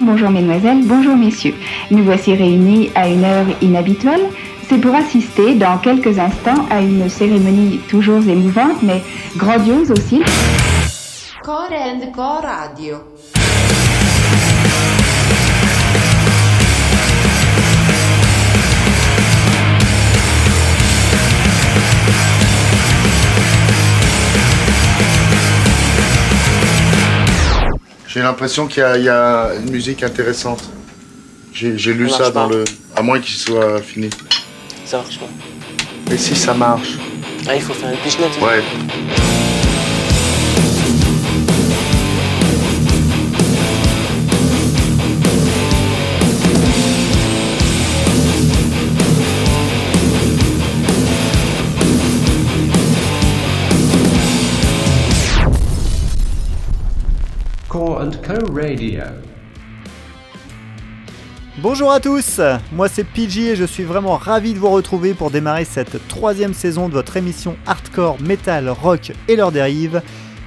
Bonjour mesdemoiselles, bonjour messieurs. Nous voici réunis à une heure inhabituelle. C'est pour assister dans quelques instants à une cérémonie toujours émouvante mais grandiose aussi. Core and Radio. J'ai l'impression qu'il y, a une musique intéressante. J'ai lu ça, dans le. À moins qu'il soit fini. Ça marche pas. Mais si ça marche. Ah, il faut faire une pichenette. Ouais. Radio. Bonjour à tous, moi c'est PG et je suis vraiment ravi de vous retrouver pour démarrer cette troisième saison de votre émission hardcore, metal, rock et leurs dérives,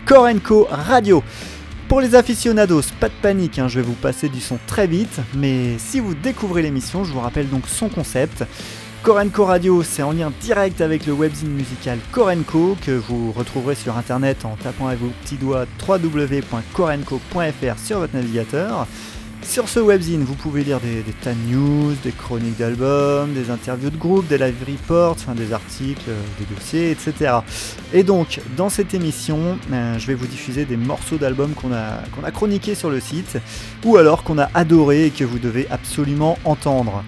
Core Co Radio. Pour les aficionados, pas de panique, hein, je vais vous passer du son très vite, mais si vous découvrez l'émission, je vous rappelle donc son concept. Korenko Radio, c'est en lien direct avec le webzine musical Korenko que vous retrouverez sur internet en tapant avec vos petits doigts www.korenko.fr sur votre navigateur. Sur ce webzine, vous pouvez lire des, tas de news, des chroniques d'albums, des interviews de groupe, des live reports, des articles, des dossiers, etc. Et donc, dans cette émission, euh, je vais vous diffuser des morceaux d'albums qu'on a, qu'on a chroniqués sur le site, ou alors qu'on a adoré et que vous devez absolument entendre.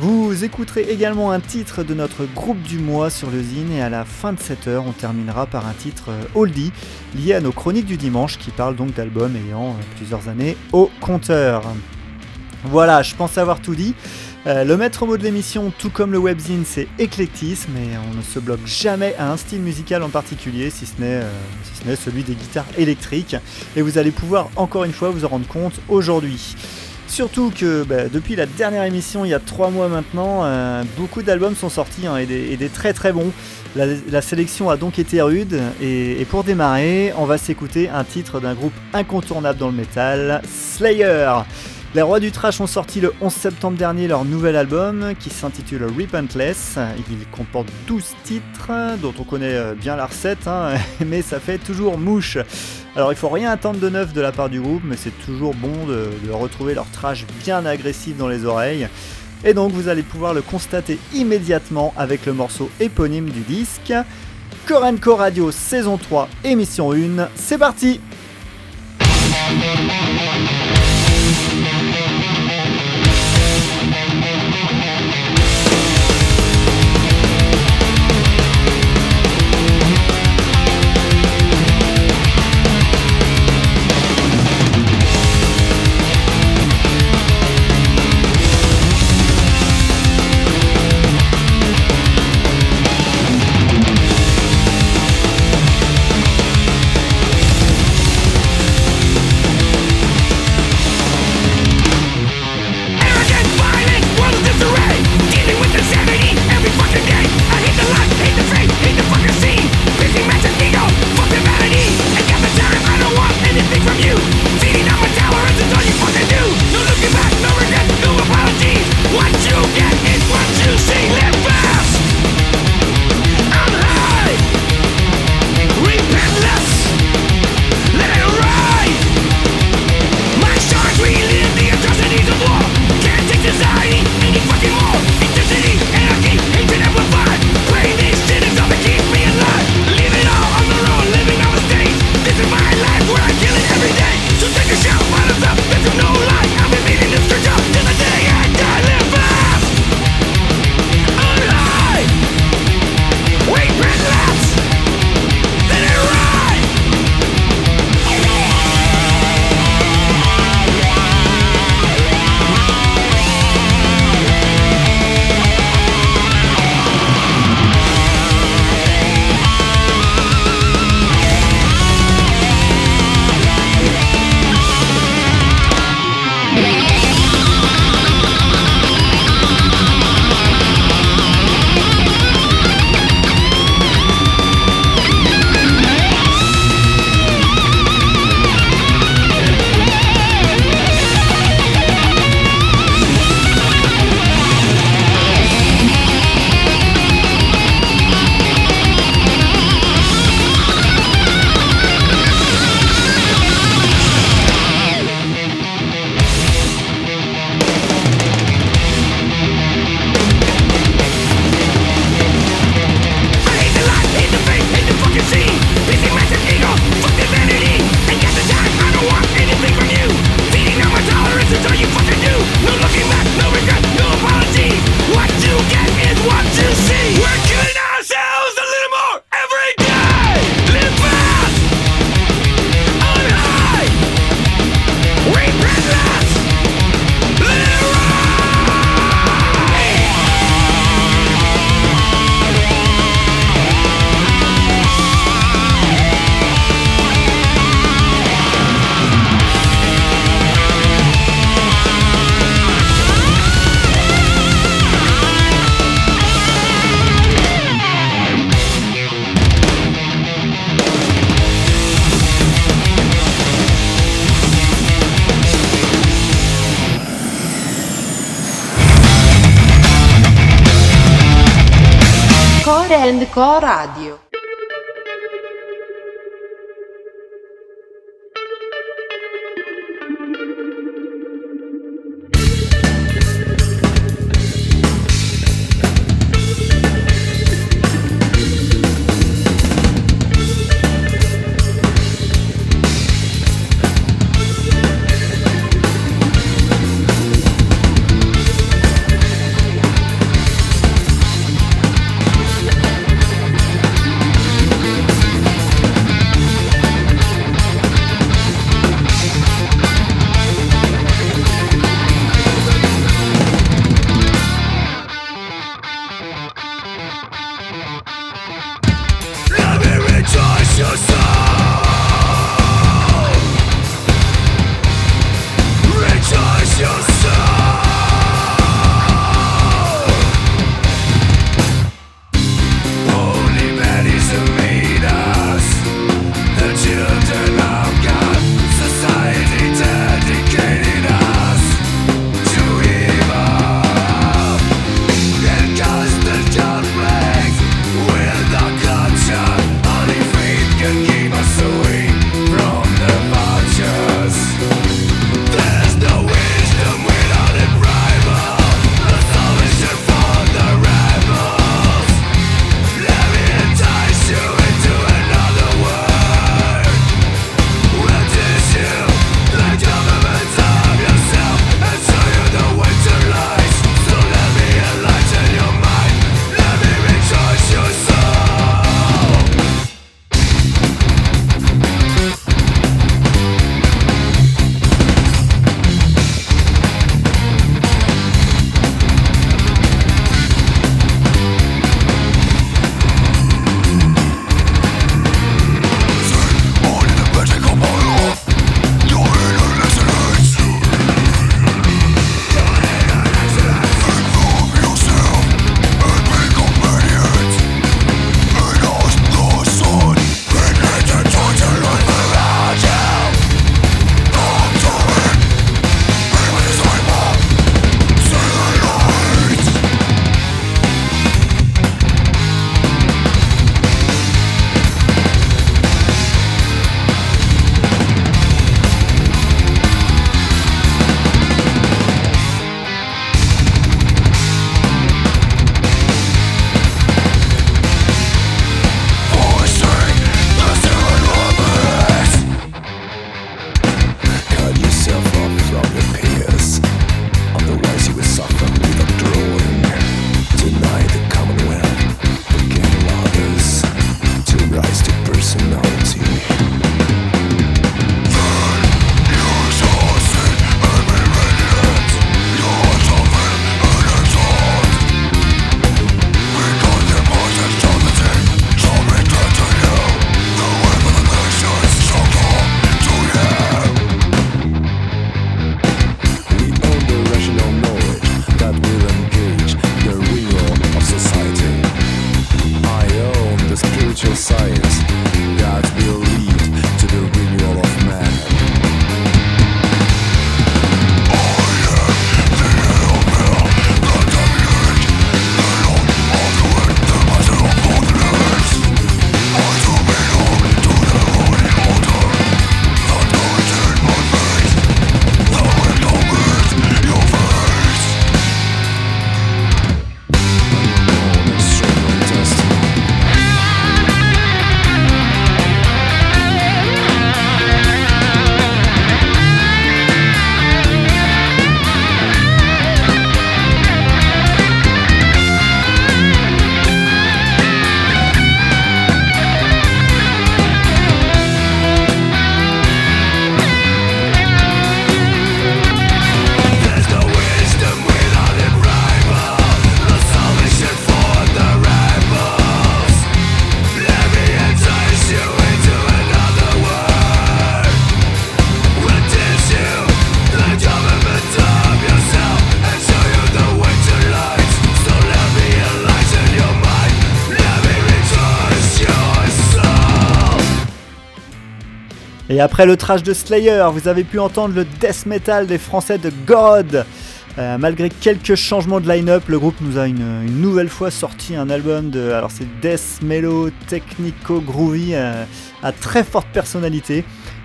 Vous écouterez également un titre de notre groupe du mois sur le zine et à la fin de cette heure, on terminera par un titre euh, oldie lié à nos chroniques du dimanche qui parle donc d'albums ayant euh, plusieurs années au compteur. Voilà, je pense avoir tout dit. Euh, le maître mot de l'émission, tout comme le webzine, c'est éclectisme et on ne se bloque jamais à un style musical en particulier, si ce n'est celui des guitares électriques. Et vous allez pouvoir encore une fois vous en rendre compte aujourd'hui. Surtout que bah, depuis la dernière émission, il y a trois mois maintenant, euh, beaucoup d'albums sont sortis hein, et, des, très très bons. La, sélection a donc été rude et, pour démarrer, on va s'écouter un titre d'un groupe incontournable dans le métal, Slayer. Les Rois du Trash ont sorti le 11 septembre dernier leur nouvel album qui s'intitule Repentless. Il comporte 12 titres dont on connaît euh, bien la recette, hein, mais ça fait toujours mouche. Alors il faut rien attendre de neuf de la part du groupe, mais c'est toujours bon de, retrouver leur trash bien agressif dans les oreilles. Et donc vous allez pouvoir le constater immédiatement avec le morceau éponyme du disque. Korenko Radio saison 3, émission 1, c'est parti and Co Radio. Et après le trash de Slayer, vous avez pu entendre le death metal des Français de God Euh, malgré quelques changements de line-up, le groupe nous a une, nouvelle fois sorti un album de. Alors c'est Death Mellow Technico Groovy euh, à très forte personnalité.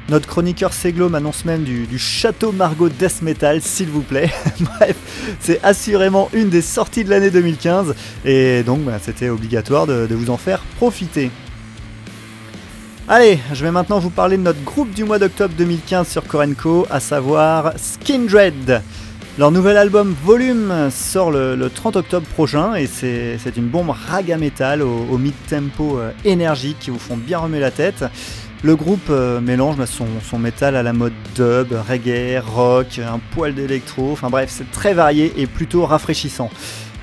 Notre chroniqueur Seglo m'annonce même du, Château Margot Death Metal, s'il vous plaît. Bref, c'est assurément une des sorties de l'année 2015 et donc bah, c'était obligatoire de, vous en faire profiter. Allez, je vais maintenant vous parler de notre groupe du mois d'octobre 2015 sur Korenko, à savoir Skindred. Leur nouvel album Volume sort le, 30 octobre prochain et c'est une bombe raga metal au, mid-tempo euh, énergique qui vous font bien remuer la tête. Le groupe euh, mélange bah, son, son, métal à la mode dub, reggae, rock, un poil d'électro, enfin bref, c'est très varié et plutôt rafraîchissant.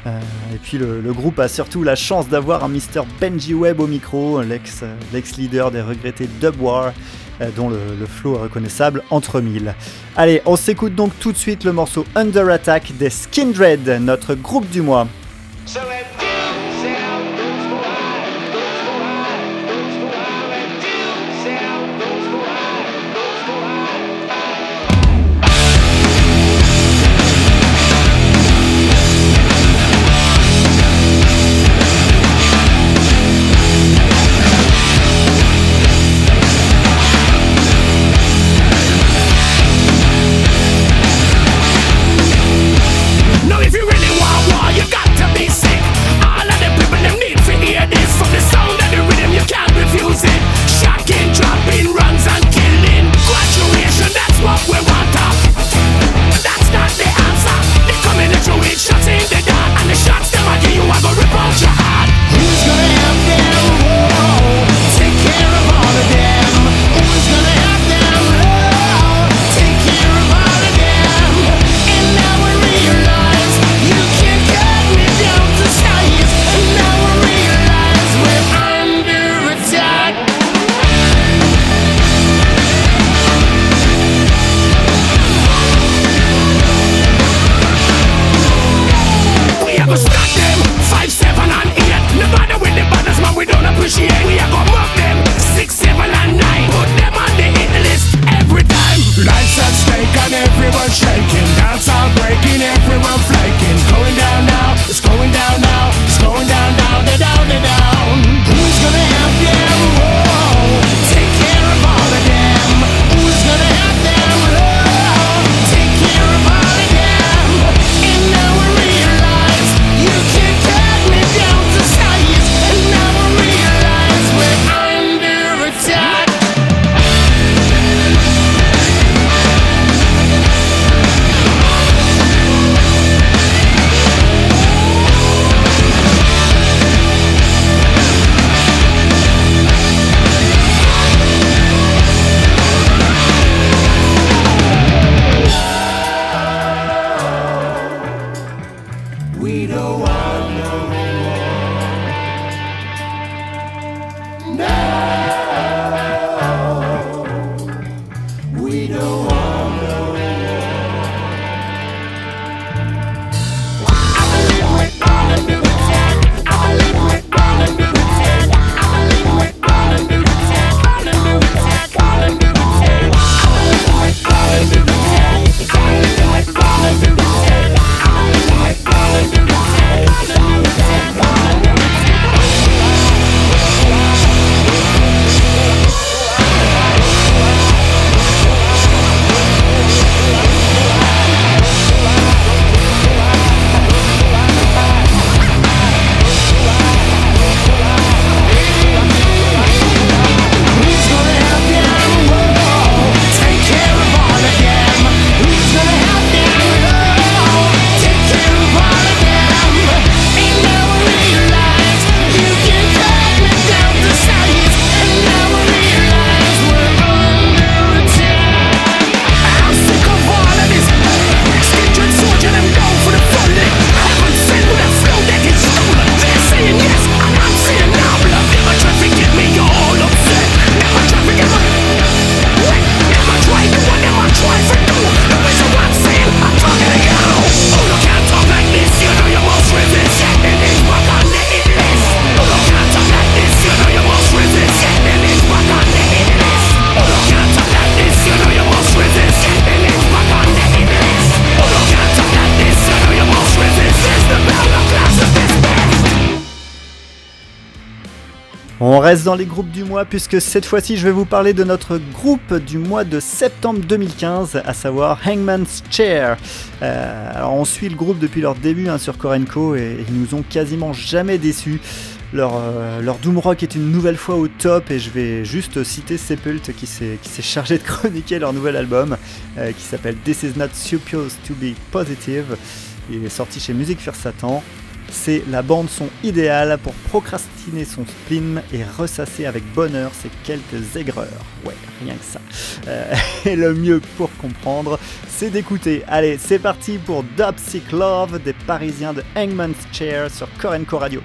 Euh, et puis le, groupe a surtout la chance d'avoir un Mr. Benji Webb au micro, l'ex-leader des regrettés Dub War, euh, dont le, flow est reconnaissable entre mille. Allez, on s'écoute donc tout de suite le morceau Under Attack des Skindred, notre groupe du mois. Reste dans les groupes du mois puisque cette fois-ci je vais vous parler de notre groupe du mois de septembre 2015, à savoir Hangman's Chair. Euh, alors on suit le groupe depuis leur début hein, sur Korenko et ils nous ont quasiment jamais déçus. Leur, euh, leur, Doom Rock est une nouvelle fois au top et je vais juste citer Sepult qui s'est chargé de chroniquer leur nouvel album euh, qui s'appelle This Is Not Supposed to Be Positive. Il est sorti chez Music First Satan. C'est la bande son idéale pour procrastiner son spleen et ressasser avec bonheur ses quelques aigreurs. Ouais, rien que ça. Euh, et le mieux pour comprendre, c'est d'écouter. Allez, c'est parti pour Sick Love des Parisiens de Hangman's Chair sur Korenko Radio.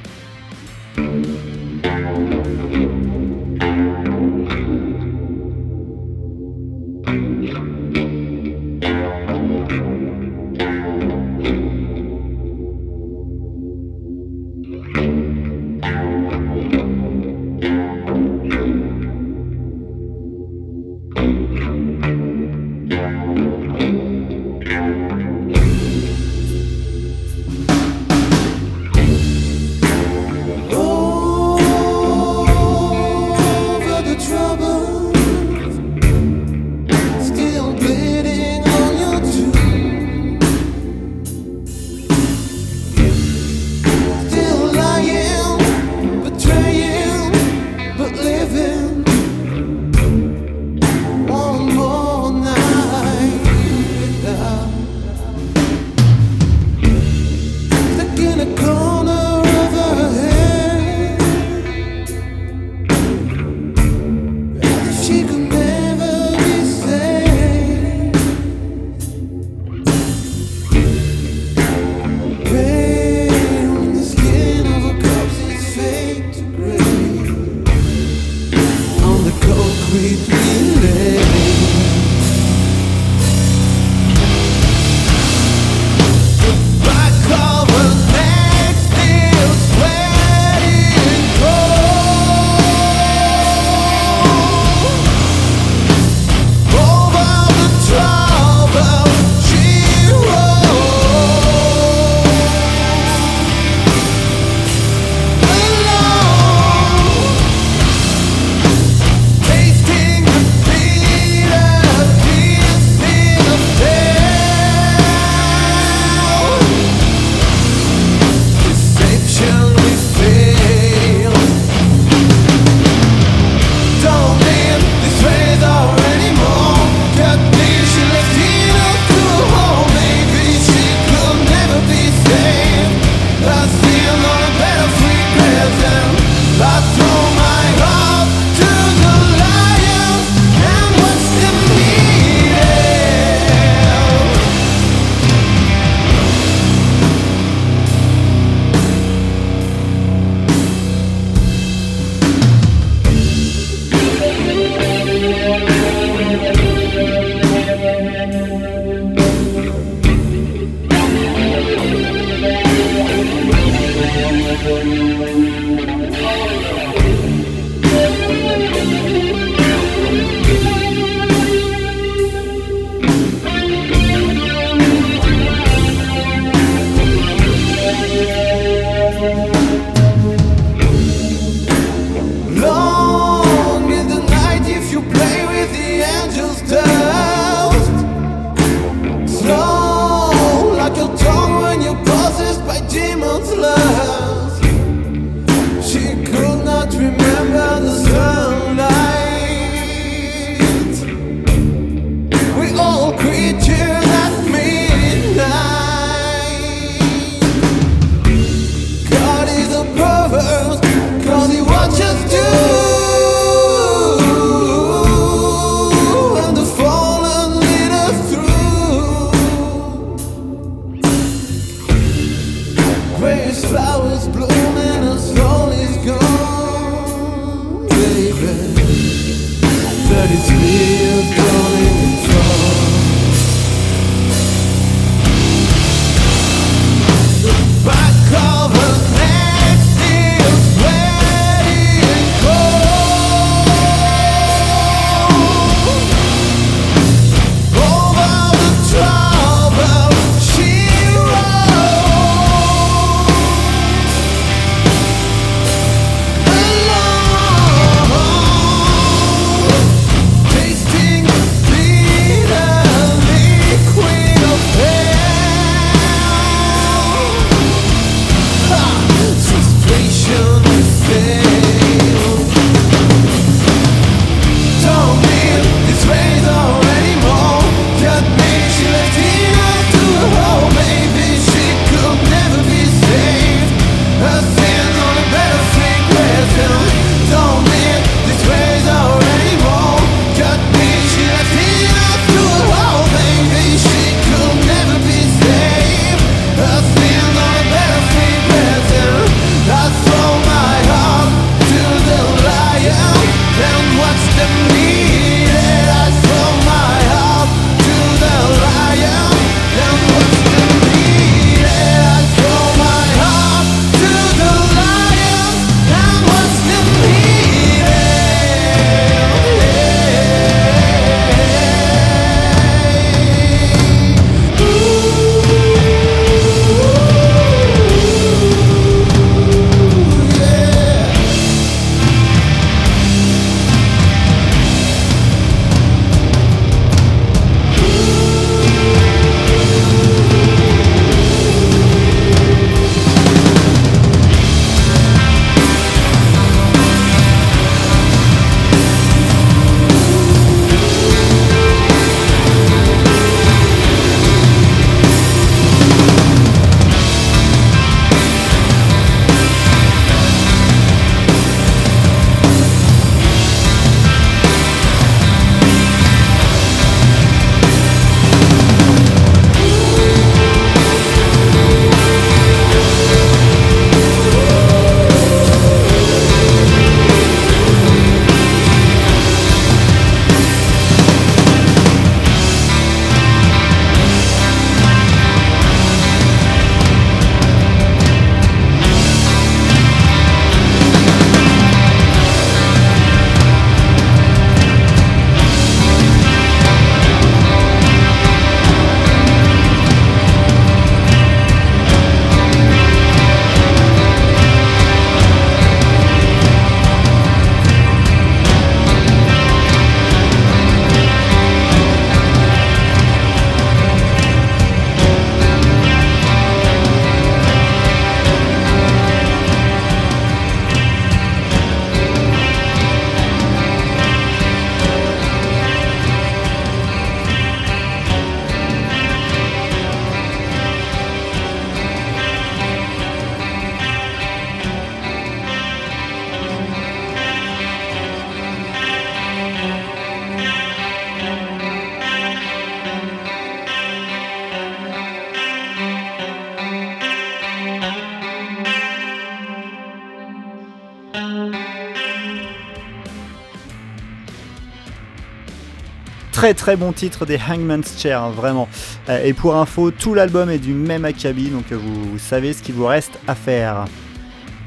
Très bon titre des Hangman's Chair, hein, vraiment. Euh, et pour info, tout l'album est du même acabit, donc euh, vous, savez ce qu'il vous reste à faire.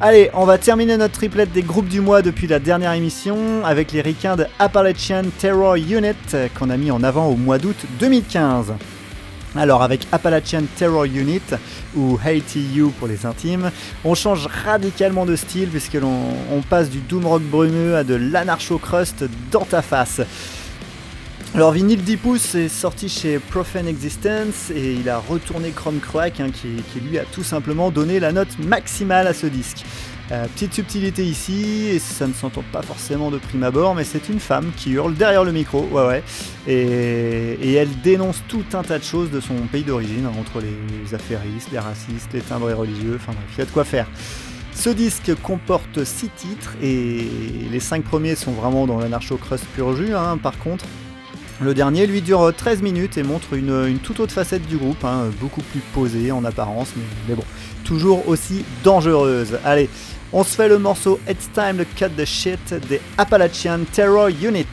Allez, on va terminer notre triplette des groupes du mois depuis la dernière émission avec les ricains de Appalachian Terror Unit qu'on a mis en avant au mois d'août 2015. Alors avec Appalachian Terror Unit ou You pour les intimes, on change radicalement de style puisque l'on on passe du doom rock brumeux à de l'anarcho-crust dans ta face. Alors Vinyl 10 pouces est sorti chez Profane Existence et il a retourné Chrome Crack hein, qui, lui a tout simplement donné la note maximale à ce disque. Euh, petite subtilité ici, et ça ne s'entend pas forcément de prime abord, mais c'est une femme qui hurle derrière le micro, ouais ouais, et, elle dénonce tout un tas de choses de son pays d'origine, hein, entre les, affairistes, les racistes, les timbrés religieux, enfin bref, il y a de quoi faire. Ce disque comporte 6 titres, et les 5 premiers sont vraiment dans l'anarcho-crust pur jus, hein, par contre, le dernier lui dure 13 minutes et montre une, toute autre facette du groupe, hein, beaucoup plus posée en apparence, mais, mais, bon, toujours aussi dangereuse. Allez, on se fait le morceau It's Time to Cut the Shit des Appalachian Terror Unit.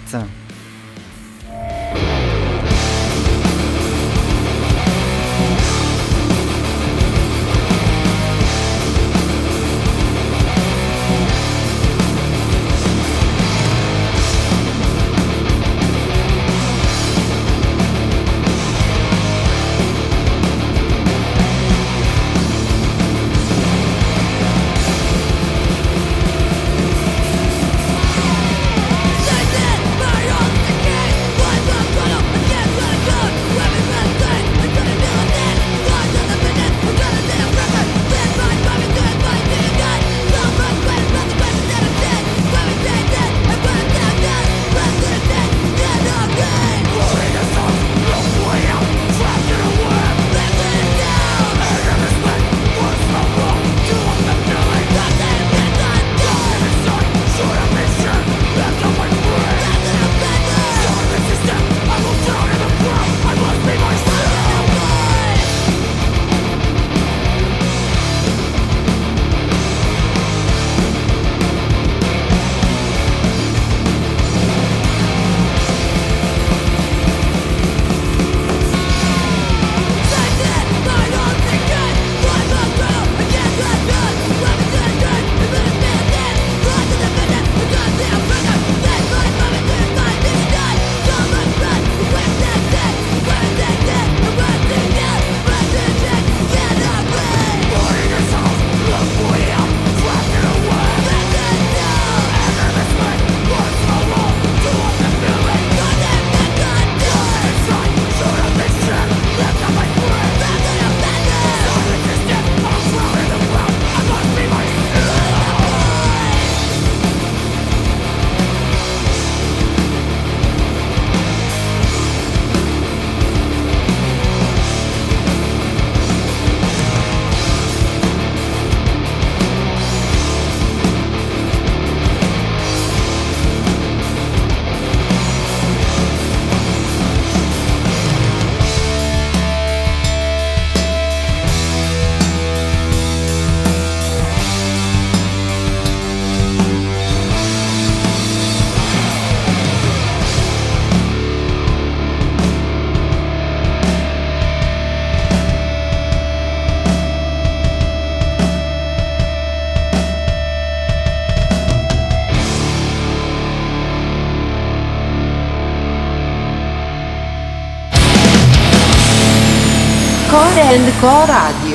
And Co Radio.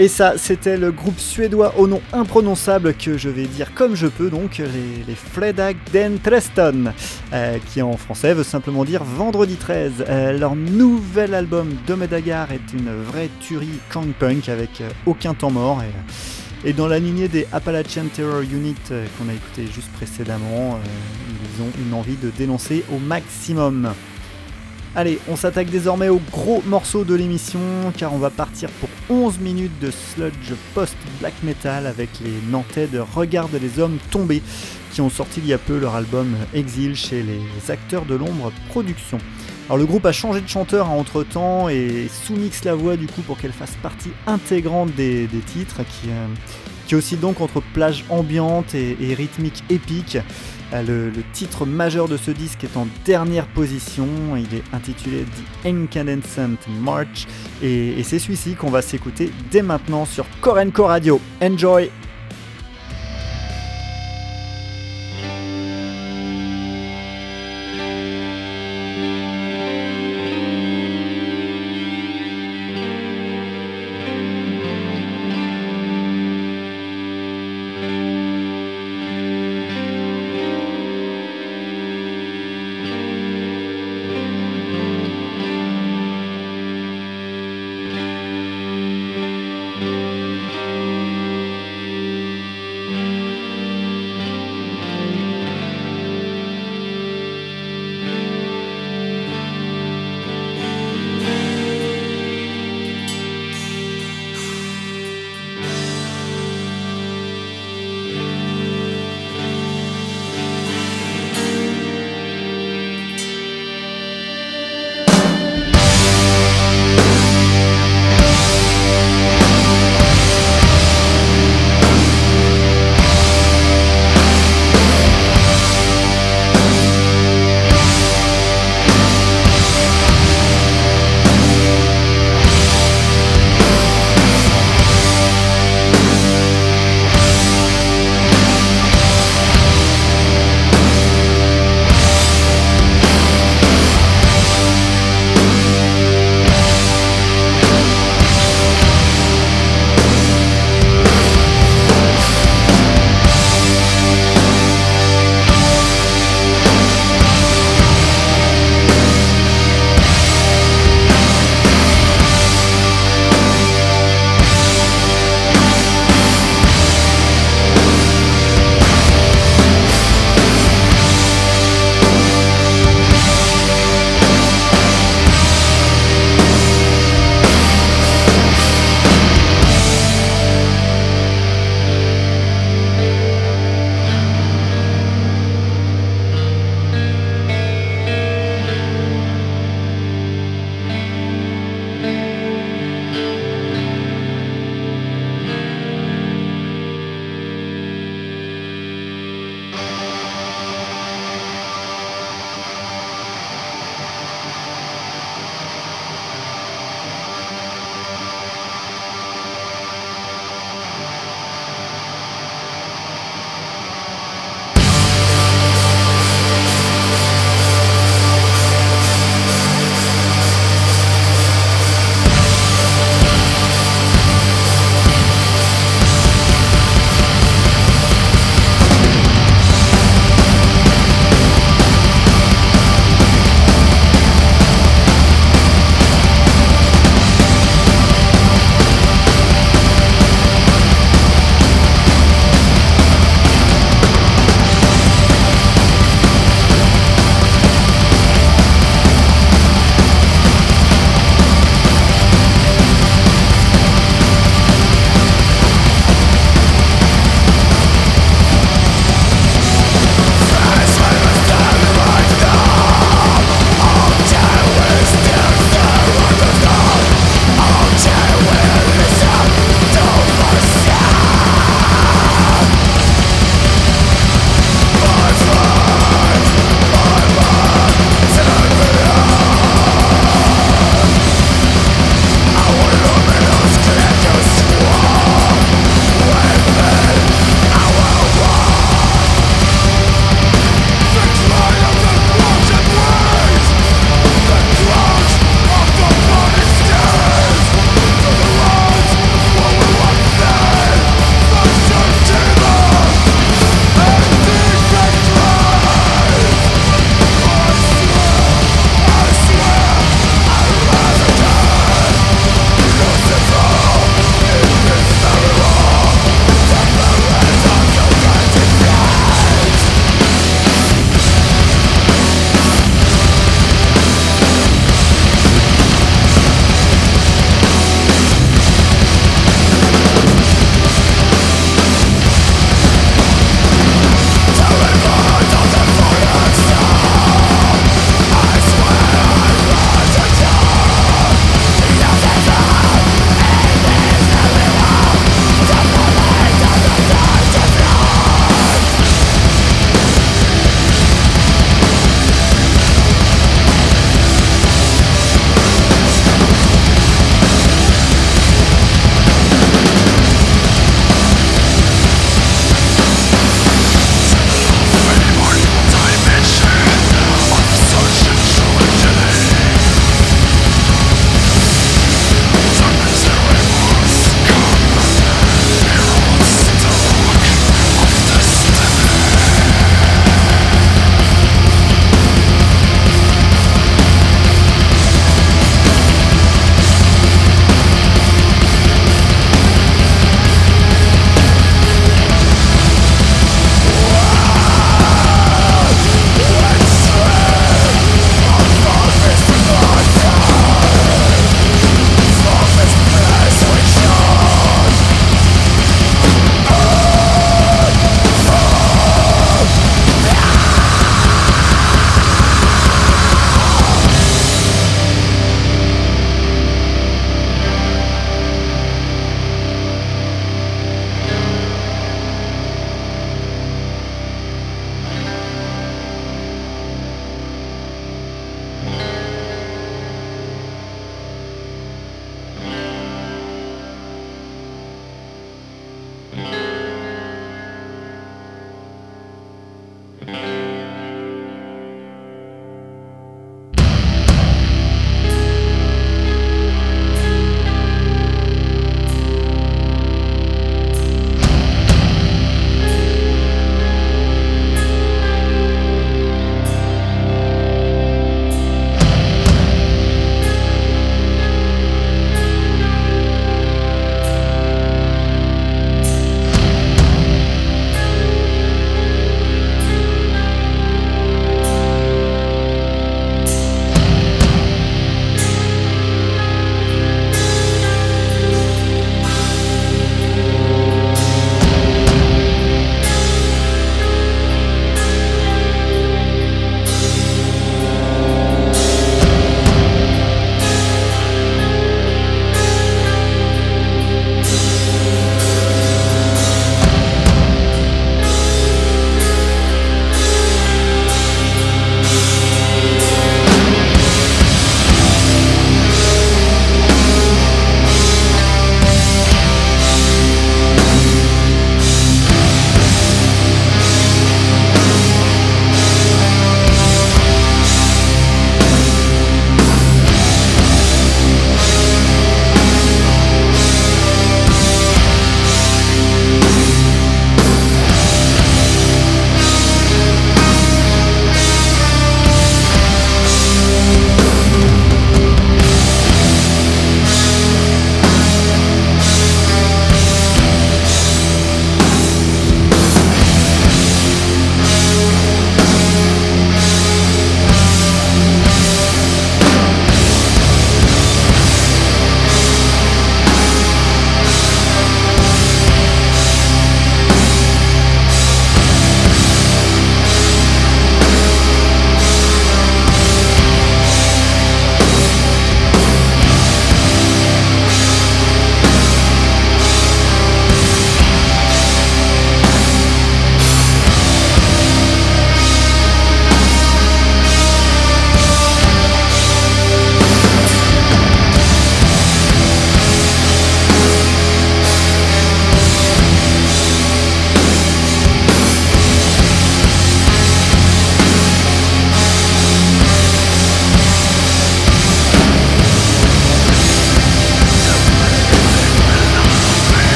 Et ça, c'était le groupe suédois au nom imprononçable que je vais dire comme je peux, donc les, les den Treston, euh, qui en français veut simplement dire vendredi 13. Euh, leur nouvel album Domedagar est une vraie tuerie Kang Punk avec euh, aucun temps mort. Et, et, dans la lignée des Appalachian Terror Unit qu'on a écouté juste précédemment, ils ont une envie de dénoncer au maximum. Allez, on s'attaque désormais au gros morceau de l'émission car on va partir pour 11 minutes de sludge post-black metal avec les Nantais de Regarde les hommes tombés qui ont sorti il y a peu leur album Exil chez les acteurs de l'ombre Productions. Alors le groupe a changé de chanteur entre temps et sous-mixe la voix du coup pour qu'elle fasse partie intégrante des, titres qui, euh, qui oscille donc entre plage ambiante et rythmique épique. Le, titre majeur de ce disque est en dernière position, il est intitulé The Incandescent March. Et, et c'est celui-ci qu'on va s'écouter dès maintenant sur Korenko Radio. Enjoy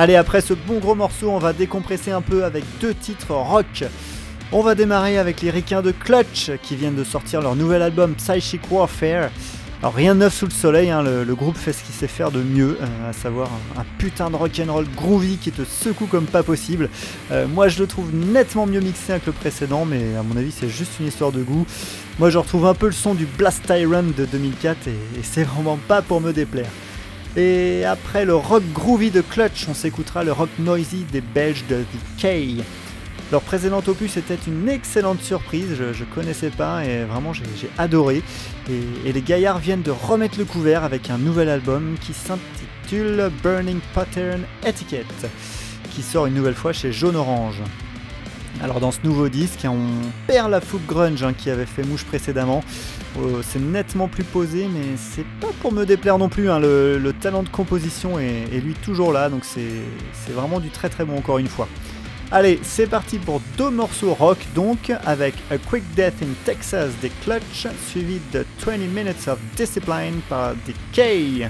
Allez, après ce bon gros morceau, on va décompresser un peu avec deux titres rock. On va démarrer avec les ricains de Clutch qui viennent de sortir leur nouvel album Psychic Warfare. Alors rien de neuf sous le soleil, hein, le, groupe fait ce qu'il sait faire de mieux, euh, à savoir un, putain de rock'n'roll groovy qui te secoue comme pas possible. Euh, moi je le trouve nettement mieux mixé que le précédent, mais à mon avis c'est juste une histoire de goût. Moi je retrouve un peu le son du Blast Tyrant de 2004 et, et c'est vraiment pas pour me déplaire. Et après le rock groovy de Clutch, on s'écoutera le rock noisy des Belges de The K. Leur précédent opus était une excellente surprise, je, ne connaissais pas et vraiment j'ai adoré. Et, les gaillards viennent de remettre le couvert avec un nouvel album qui s'intitule Burning Pattern Etiquette, qui sort une nouvelle fois chez Jaune Orange. Alors dans ce nouveau disque, hein, on perd la fougue grunge hein, qui avait fait mouche précédemment. Oh, c'est nettement plus posé, mais c'est pas pour me déplaire non plus. Hein. Le, talent de composition est, est lui toujours là, donc c'est vraiment du très très bon encore une fois. Allez, c'est parti pour deux morceaux rock donc, avec A Quick Death in Texas des Clutch, suivi de 20 Minutes of Discipline par Decay.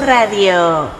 Radio.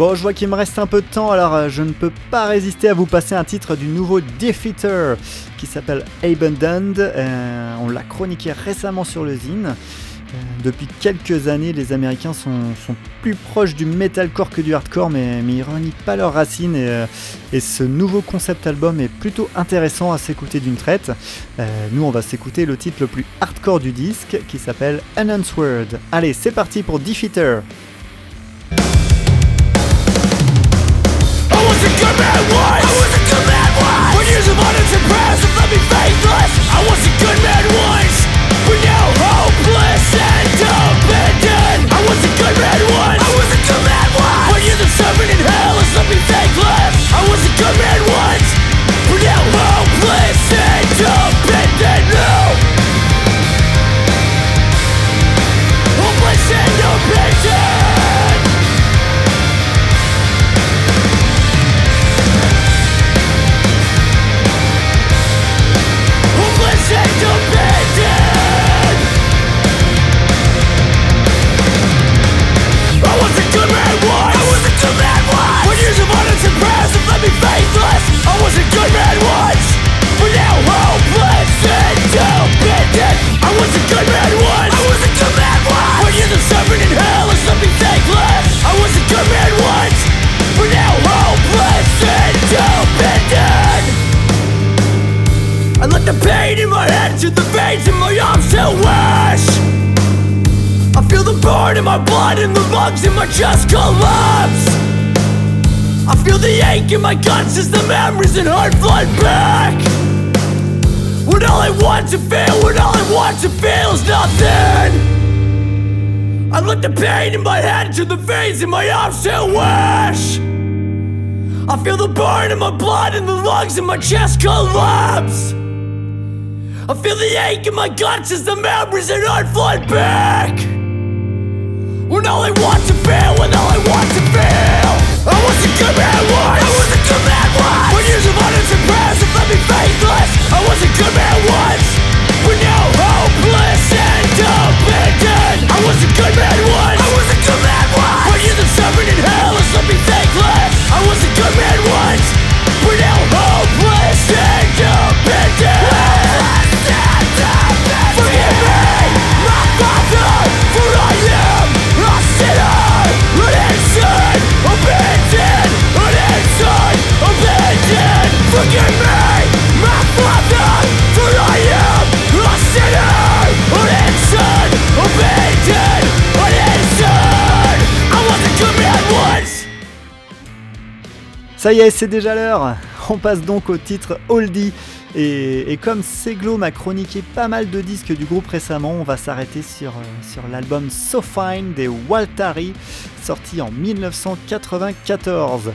Bon, je vois qu'il me reste un peu de temps, alors euh, je ne peux pas résister à vous passer un titre du nouveau Defeater qui s'appelle Abandoned. Euh, on l'a chroniqué récemment sur le Zine. Euh, depuis quelques années, les Américains sont, plus proches du metalcore que du hardcore, mais, ils renient pas leurs racines. Et, ce nouveau concept album est plutôt intéressant à s'écouter d'une traite. nous, on va s'écouter le titre le plus hardcore du disque qui s'appelle Unanswered. Allez, c'est parti pour Defeater. Faithless. I was a good man once But now hopeless and abandoned I was a good man once I was a good man once. Years of suffering in hell left me I was a good man once in my head to the veins in my arms still wash. I feel the burn in my blood and the lungs in my chest collapse. I feel the ache in my guts as the memories and heart flood back. When all I want to feel, when all I want to feel is nothing. I let the pain in my head to the veins in my arms to wish I feel the burn in my blood and the lungs in my chest collapse I feel the ache in my guts as the memories that unflood back. When all I want to feel, when all I want to feel I was a good man once. I was a good man once. When years of unanswered prayers have left me faithless I was a good man once. But now hopeless and abandoned. I was a good man once. I was a good man once. When years of suffering in hell Ça y est, c'est déjà l'heure. On passe donc au titre Oldie. Et, comme Seglo m'a chroniqué pas mal de disques du groupe récemment, on va s'arrêter sur, euh, l'album So Fine des Waltari, sorti en 1994.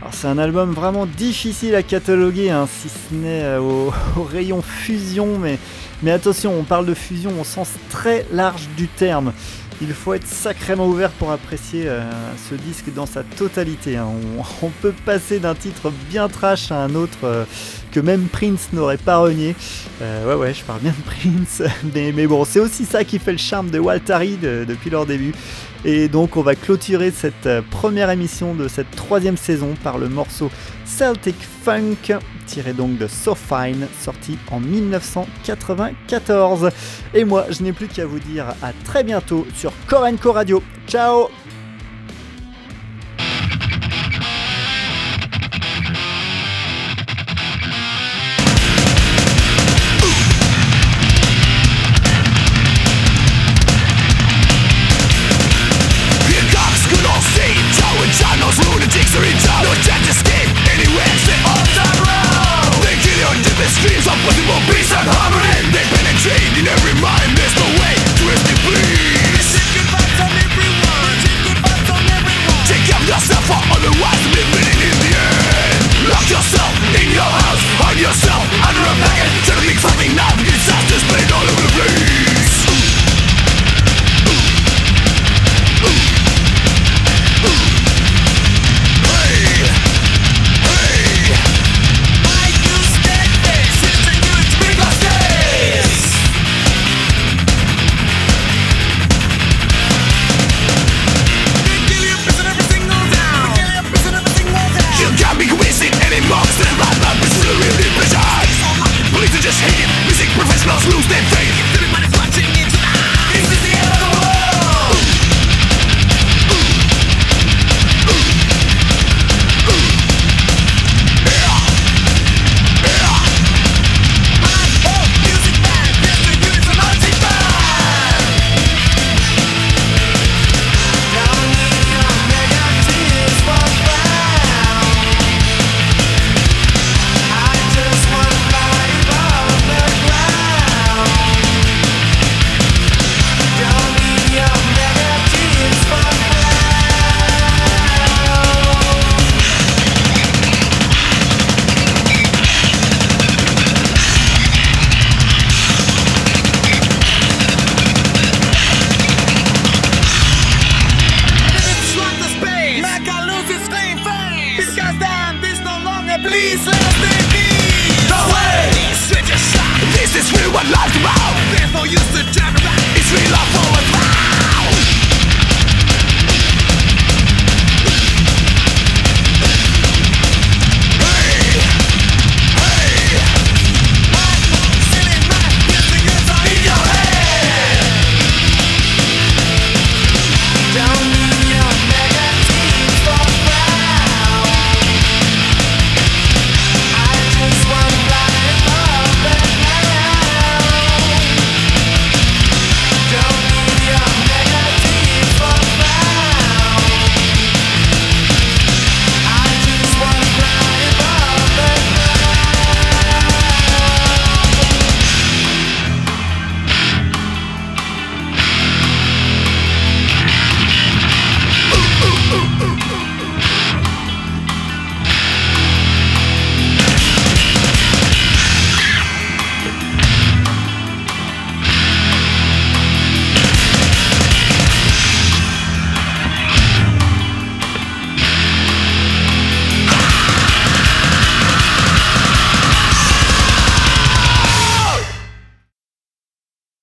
Alors c'est un album vraiment difficile à cataloguer, hein, si ce n'est euh, au, rayon fusion, mais attention, on parle de fusion au sens très large du terme. Il faut être sacrément ouvert pour apprécier euh, ce disque dans sa totalité. hein. On, peut passer d'un titre bien trash à un autre euh, même Prince n'aurait pas renié. Euh, ouais, ouais, je parle bien de Prince. Mais, bon, c'est aussi ça qui fait le charme de Waltari de- depuis leur début. Et donc, on va clôturer cette euh, première émission de cette troisième saison par le morceau Celtic Funk, tiré donc de So Fine, sorti en 1994. Et moi, je n'ai plus qu'à vous dire à très bientôt sur Korenko Radio. Ciao